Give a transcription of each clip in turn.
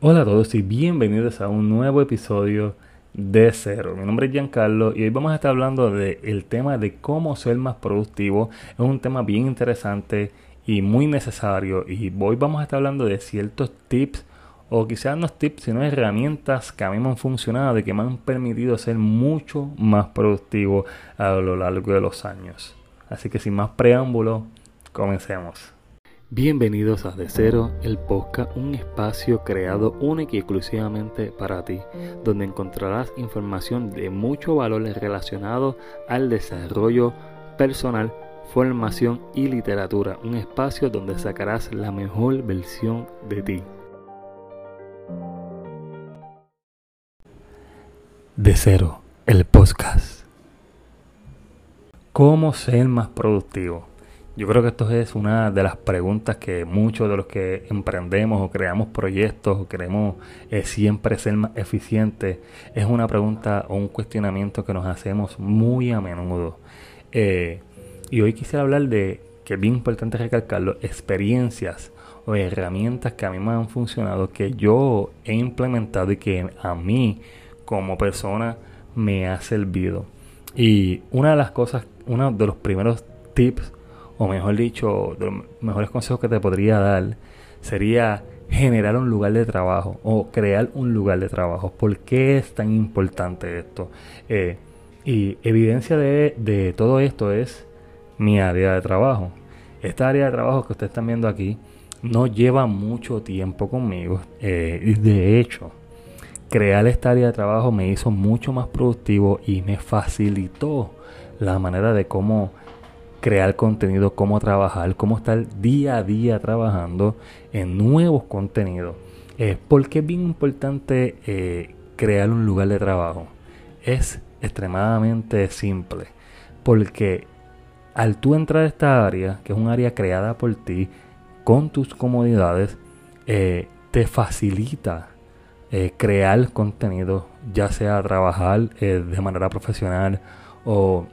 Hola a todos y bienvenidos a un nuevo episodio de Cero. Mi nombre es Giancarlo y hoy vamos a estar hablando del tema de cómo ser más productivo. Es un tema bien interesante y muy necesario y hoy vamos a estar hablando de ciertos tips o quizás no tips sino herramientas que a mí me han funcionado y que me han permitido ser mucho más productivo a lo largo de los años. Así que sin más preámbulo, comencemos. Bienvenidos a De Cero, el podcast, un espacio creado único y exclusivamente para ti, donde encontrarás información de mucho valor relacionado al desarrollo personal, formación y literatura, un espacio donde sacarás la mejor versión de ti. De Cero, el podcast. ¿Cómo ser más productivo? Yo creo que esto es una de las preguntas que muchos de los que emprendemos o creamos proyectos o queremos eh, siempre ser más eficientes, es una pregunta o un cuestionamiento que nos hacemos muy a menudo. Eh, y hoy quisiera hablar de, que es bien importante recalcarlo, experiencias o herramientas que a mí me han funcionado, que yo he implementado y que a mí como persona me ha servido. Y una de las cosas, uno de los primeros tips o mejor dicho, de los mejores consejos que te podría dar sería generar un lugar de trabajo o crear un lugar de trabajo. ¿Por qué es tan importante esto? Eh, y evidencia de, todo esto es mi área de trabajo. Esta área de trabajo que ustedes están viendo aquí no lleva mucho tiempo conmigo. Eh, de hecho, crear esta área de trabajo me hizo mucho más productivo y me facilitó la manera de cómo crear contenido, cómo trabajar, cómo estar día a día trabajando en nuevos contenidos. Eh, ¿Por qué es bien importante eh, crear un lugar de trabajo? Es extremadamente simple. Porque al tú entrar a esta área, que es un área creada por ti, con tus comodidades, eh, te facilita crear contenido, ya sea trabajar de manera profesional o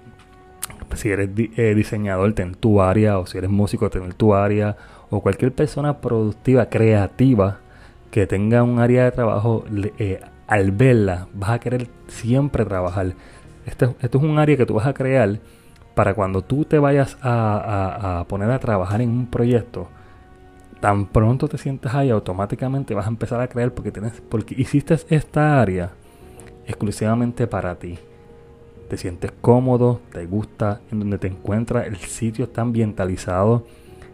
si eres eh, diseñador, ten tu área, o si eres músico, ten tu área, o cualquier persona productiva, creativa, que tenga un área de trabajo, eh, al verla, vas a querer siempre trabajar. Esto, esto, es un área que tú vas a crear para cuando tú te vayas a, poner a trabajar en un proyecto, tan pronto te sientas ahí, automáticamente vas a empezar a crear porque, tienes, porque hiciste esta área exclusivamente para ti te sientes cómodo, te gusta en donde te encuentras, el sitio está ambientalizado,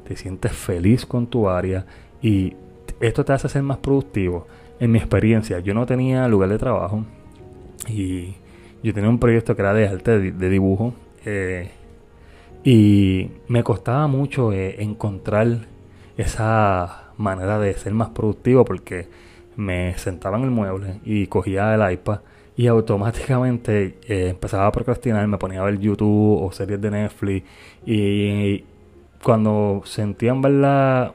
te sientes feliz con tu área y esto te hace ser más productivo. En mi experiencia, yo no tenía lugar de trabajo y yo tenía un proyecto que era de arte, de, dibujo, eh, y me costaba mucho eh, encontrar esa manera de ser más productivo porque me sentaba en el mueble y cogía el iPad y automáticamente eh, empezaba a procrastinar, me ponía a ver YouTube o series de Netflix y cuando sentían verdad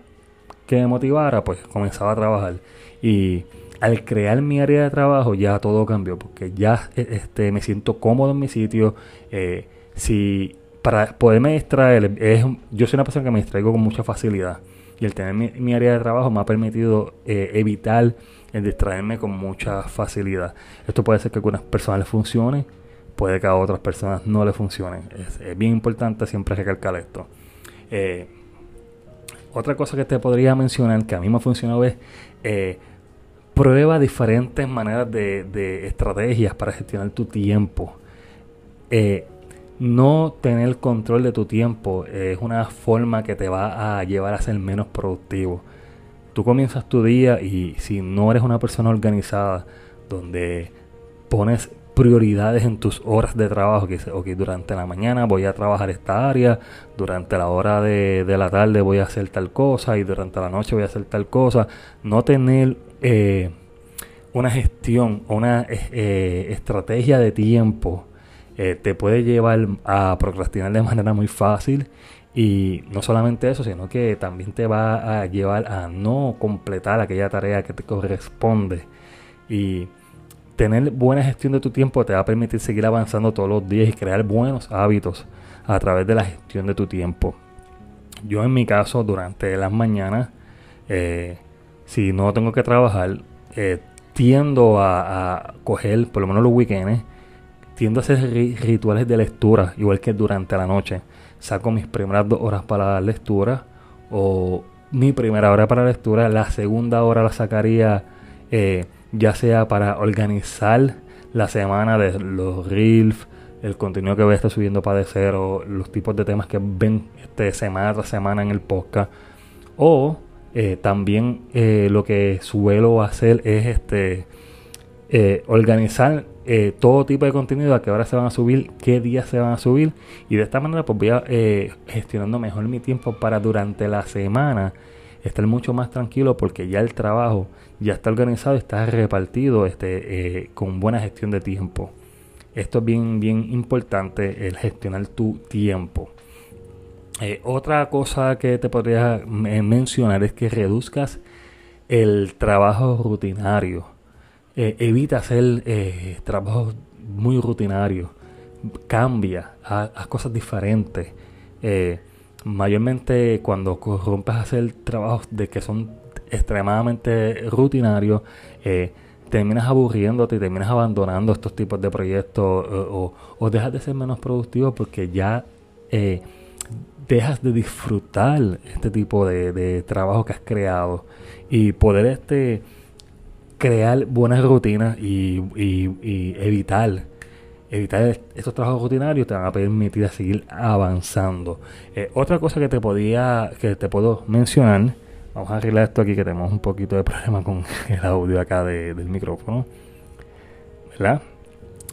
que me motivara, pues comenzaba a trabajar. Y al crear mi área de trabajo ya todo cambió porque ya e, este me siento cómodo en mi sitio eh, si para poderme distraer es, yo soy una persona que me distraigo con mucha facilidad y el tener mi, área de trabajo me ha permitido eh, evitar el distraerme con mucha facilidad. Esto puede ser que a algunas personas les funcione, puede que a otras personas no le funcione. Es, bien importante siempre recalcar esto. Eh, otra cosa que te podría mencionar que a mí me ha funcionado es eh, prueba diferentes maneras de, estrategias para gestionar tu tiempo. No tener control de tu tiempo es una forma que te va a llevar a ser menos productivo. Tú comienzas tu día y si no eres una persona organizada, donde pones prioridades en tus horas de trabajo, que okay, durante la mañana voy a trabajar esta área, durante la hora de, la tarde voy a hacer tal cosa y durante la noche voy a hacer tal cosa, no tener eh, una gestión, una eh, estrategia de tiempo, eh, te puede llevar a procrastinar de manera muy fácil y no solamente eso, sino que también te va a llevar a no completar aquella tarea que te corresponde. Y tener buena gestión de tu tiempo te va a permitir seguir avanzando todos los días y crear buenos hábitos a través de la gestión de tu tiempo. Yo en mi caso, durante las mañanas, eh, si no tengo que trabajar, eh, tiendo a, coger, por lo menos los weekends, tiendo a hacer rituales de lectura, igual que durante la noche. Saco mis primeras dos horas para la lectura, o mi primera hora para lectura, la segunda hora la sacaría eh, ya sea para organizar la semana de los reels, el contenido que voy a estar subiendo para de cero, los tipos de temas que ven este, semana tras semana en el podcast, o eh, también eh, lo que suelo hacer es este eh, organizar todo tipo de contenido a qué hora se van a subir, qué días se van a subir y de esta manera pues voy a, gestionando mejor mi tiempo para durante la semana estar mucho más tranquilo porque ya el trabajo ya está organizado, está repartido este, con buena gestión de tiempo. Esto es bien, bien importante, el gestionar tu tiempo. Eh, otra cosa que te podría mencionar es que reduzcas el trabajo rutinario. Eh, evita hacer eh, trabajos muy rutinarios. Cambia, haz, cosas diferentes. mayormente cuando rompes a hacer trabajos de que son extremadamente rutinarios, terminas aburriéndote terminas abandonando estos tipos de proyectos o, o, dejas de ser menos productivo porque ya dejas de disfrutar este tipo de, trabajo que has creado y poder este crear buenas rutinas y, evitar evitar estos trabajos rutinarios te van a permitir seguir avanzando eh, otra cosa que te podía que te puedo mencionar vamos a arreglar esto aquí que tenemos un poquito de problema con el audio acá del micrófono ¿verdad?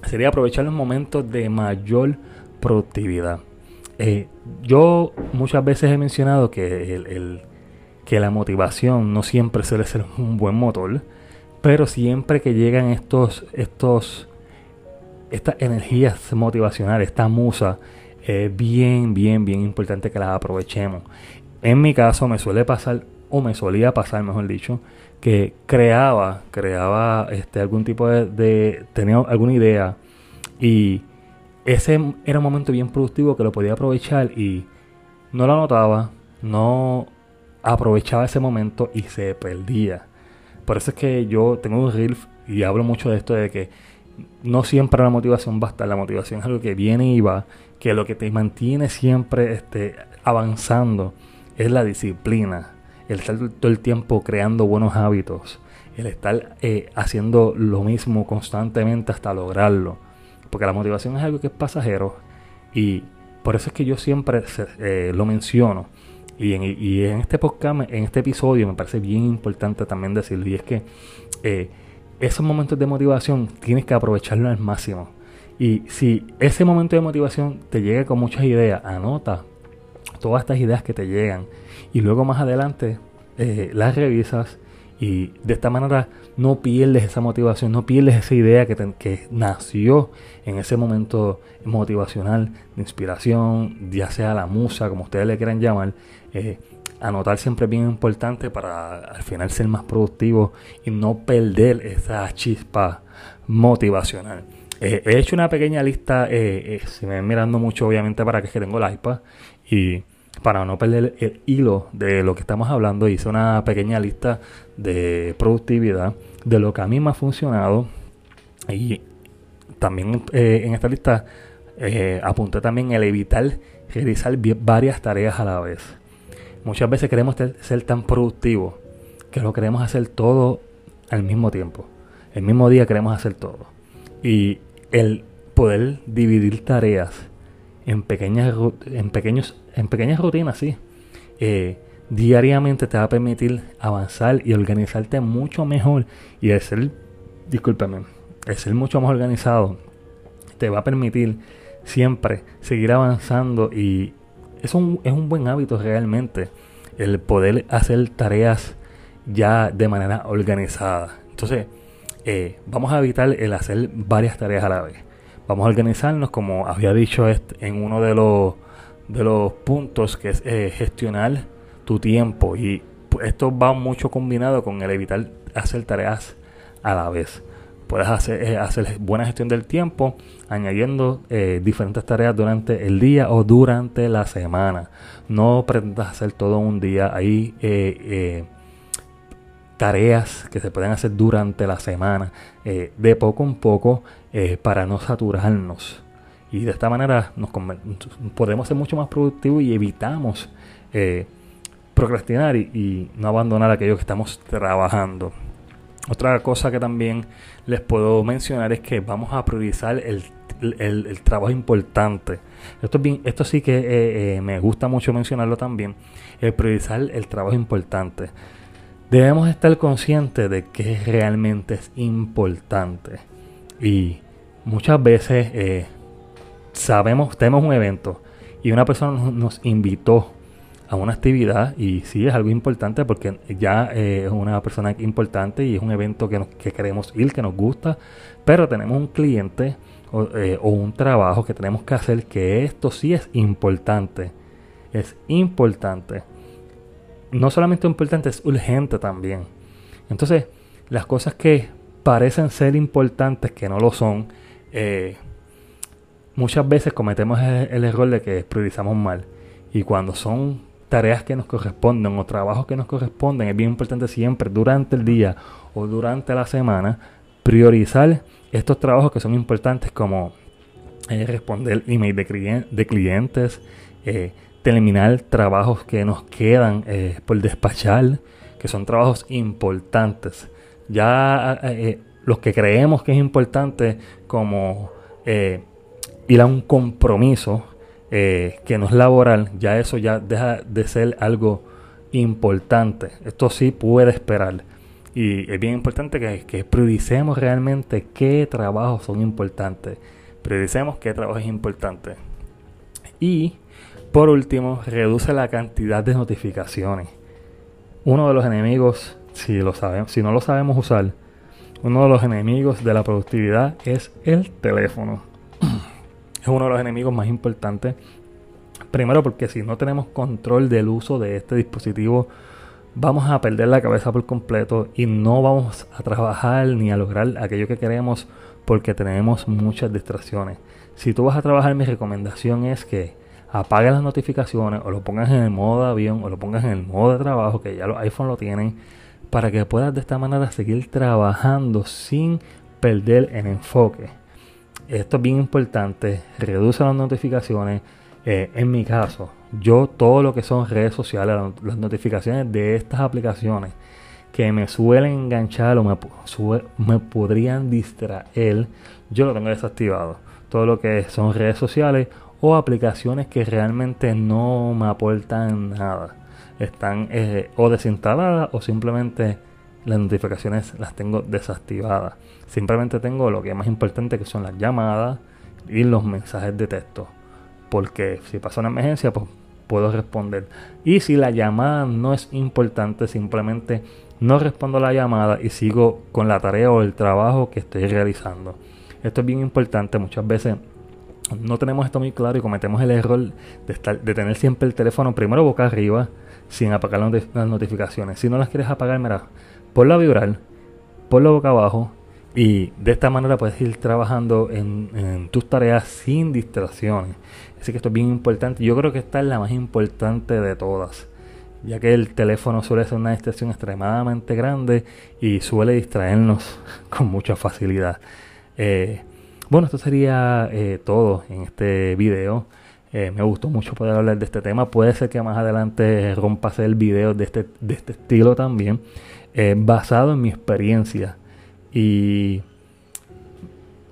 sería aprovechar los momentos de mayor productividad eh, yo muchas veces he mencionado que, el, que la motivación no siempre suele ser un buen motor, pero siempre que llegan estos, estos, estas energías motivacionales, esta musa, es bien, bien, bien importante que las aprovechemos. En mi caso me suele pasar, o me solía pasar, mejor dicho, que creaba, creaba este, algún tipo de, tenía alguna idea y ese era un momento bien productivo que lo podía aprovechar y no lo anotaba, no aprovechaba ese momento y se perdía. Por eso es que yo tengo un reel y hablo mucho de esto de que no siempre la motivación basta, la motivación es algo que viene y va, que lo que te mantiene siempre este, avanzando es la disciplina, el estar todo el tiempo creando buenos hábitos, el estar eh, haciendo lo mismo constantemente hasta lograrlo porque la motivación es algo que es pasajero y por eso es que yo siempre eh, lo menciono. Y en, este podcast, en este episodio, me parece bien importante también decirlo. Y es que eh, esos momentos de motivación tienes que aprovecharlo al máximo. Y si ese momento de motivación te llega con muchas ideas, anota todas estas ideas que te llegan. Y luego más adelante eh, las revisas y de esta manera no pierdes esa motivación, no pierdes esa idea que, que nació en ese momento motivacional de inspiración, ya sea la musa, como ustedes le quieran llamar. Eh, anotar siempre es bien importante para al final ser más productivo y no perder esa chispa motivacional. Eh, he hecho una pequeña lista, eh, si me ven mirando mucho obviamente para que, que tengo el iPad y para no perder el hilo de lo que estamos hablando, hice una pequeña lista de productividad de lo que a mí me ha funcionado y también eh, en esta lista eh, apunté también el evitar realizar varias tareas a la vez. Muchas veces queremos ser tan productivos que lo queremos hacer todo al mismo tiempo. El mismo día queremos hacer todo. Y el poder dividir tareas en pequeñas, en pequeños, en pequeñas rutinas, sí. Eh, diariamente te va a permitir avanzar y organizarte mucho mejor. Y el ser, discúlpame, el ser mucho más organizado te va a permitir siempre seguir avanzando y es un, es un buen hábito realmente el poder hacer tareas ya de manera organizada. Entonces, eh, vamos a evitar el hacer varias tareas a la vez. Vamos a organizarnos, como había dicho en uno de los, de los puntos, que es eh, gestionar tu tiempo. Y esto va mucho combinado con el evitar hacer tareas a la vez. Puedes hacer, eh, hacer buena gestión del tiempo añadiendo eh, diferentes tareas durante el día o durante la semana. No pretendas hacer todo un día. Ahí tareas que se pueden hacer durante la semana, de poco en poco, para no saturarnos. Y de esta manera nos podemos ser mucho más productivos y evitamos procrastinar y, no abandonar aquello que estamos trabajando. Otra cosa que también les puedo mencionar es que vamos a priorizar el, trabajo importante. Esto, bien, esto sí que me gusta mucho mencionarlo también. El priorizar el trabajo importante. Debemos estar conscientes de que realmente es importante. Y muchas veces eh, sabemos, tenemos un evento y una persona nos, invitó a una actividad y sí es algo importante porque ya eh, es una persona importante y es un evento que, que, queremos ir, que nos gusta, pero tenemos un cliente o, eh, o un trabajo que tenemos que hacer que esto sí es importante. Es importante no solamente importante, es urgente también. Entonces, las cosas que parecen ser importantes, que no lo son, eh, muchas veces cometemos el, error de que priorizamos mal. Y cuando son tareas que nos corresponden o trabajos que nos corresponden, es bien importante siempre durante el día o durante la semana priorizar estos trabajos que son importantes como eh, responder email de, de clientes, eh, terminar trabajos que nos quedan eh, por despachar, que son trabajos importantes. Ya los que creemos que es importante, como ir a un compromiso que no es laboral, ya eso ya deja de ser algo importante. Esto sí puede esperar. Y es bien importante que, que prioricemos realmente qué trabajos son importantes. Prioricemos qué trabajo es importante. Y por último, reduce la cantidad de notificaciones. Uno de los enemigos, si, lo sabemos, si no lo sabemos usar, uno de los enemigos de la productividad es el teléfono. Es uno de los enemigos más importantes. Primero porque si no tenemos control del uso de este dispositivo, vamos a perder la cabeza por completo y no vamos a trabajar ni a lograr aquello que queremos porque tenemos muchas distracciones. Si tú vas a trabajar, mi recomendación es que apague las notificaciones o lo pongas en el modo de avión o lo pongas en el modo de trabajo, que ya los iPhone lo tienen, para que puedas de esta manera seguir trabajando sin perder el enfoque. Esto es bien importante, reduce las notificaciones. Eh, en mi caso, yo todo lo que son redes sociales, las notificaciones de estas aplicaciones que me suelen enganchar o me, me podrían distraer, yo lo tengo desactivado. Todo lo que son redes sociales o aplicaciones que realmente no me aportan nada. Están eh, o desinstaladas o simplemente las notificaciones las tengo desactivadas. Simplemente tengo lo que es más importante que son las llamadas y los mensajes de texto. Porque si pasa una emergencia, pues puedo responder. Y si la llamada no es importante, simplemente no respondo la llamada y sigo con la tarea o el trabajo que estoy realizando. Esto es bien importante. Muchas veces no tenemos esto muy claro y cometemos el error de, estar, de tener siempre el teléfono primero boca arriba sin apagar las notificaciones. Si no las quieres apagar, mira, ponlo a vibrar, ponlo boca abajo y de esta manera puedes ir trabajando en, tus tareas sin distracciones. Así que esto es bien importante. Yo creo que esta es la más importante de todas, ya que el teléfono suele ser una distracción extremadamente grande y suele distraernos con mucha facilidad. Eh, bueno, esto sería eh, todo en este video. Eh, me gustó mucho poder hablar de este tema. Puede ser que más adelante rompa el video de este, de este estilo también, eh, basado en mi experiencia. Y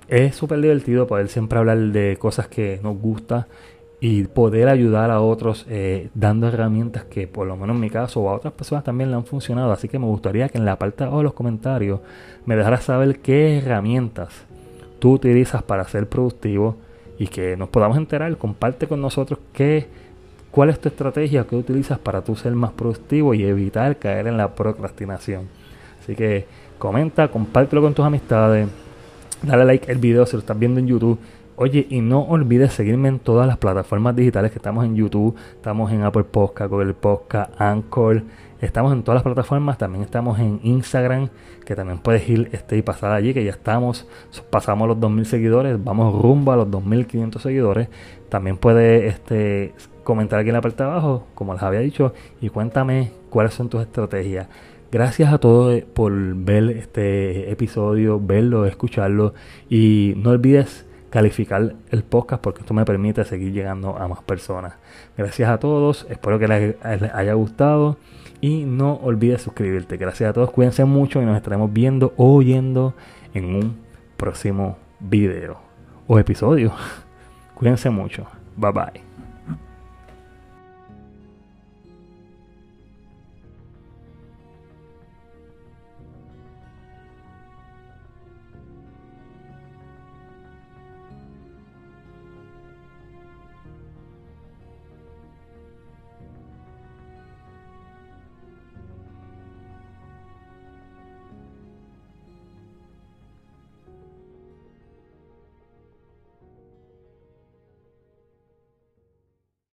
es súper divertido poder siempre hablar de cosas que nos gusta y poder ayudar a otros dando herramientas que por lo menos en mi caso o a otras personas también le han funcionado. Así que me gustaría que en la parte de los comentarios me dejaras saber qué herramientas tú utilizas para ser productivo y que nos podamos enterar. Comparte con nosotros qué, cuál es tu estrategia que utilizas para tú ser más productivo y evitar caer en la procrastinación. Así que comenta, compártelo con tus amistades, dale like al video si lo estás viendo en YouTube. Oye, y no olvides seguirme en todas las plataformas digitales que estamos en YouTube, estamos en Apple Podcast, Google Podcast, Anchor, Estamos en todas las plataformas, también estamos en Instagram, que también puedes ir este, y pasar allí, que ya estamos, pasamos los 2.000 seguidores, vamos rumbo a los 2.500 seguidores. También puedes este, comentar aquí en la parte de abajo, como les había dicho, y cuéntame cuáles son tus estrategias. Gracias a todos por ver este episodio, verlo, escucharlo y no olvides calificar el podcast porque esto me permite seguir llegando a más personas. Gracias a todos, espero que les, haya gustado y no olvides suscribirte. Gracias a todos, cuídense mucho y nos estaremos viendo o oyendo en un próximo video o episodio. Cuídense mucho. Bye bye.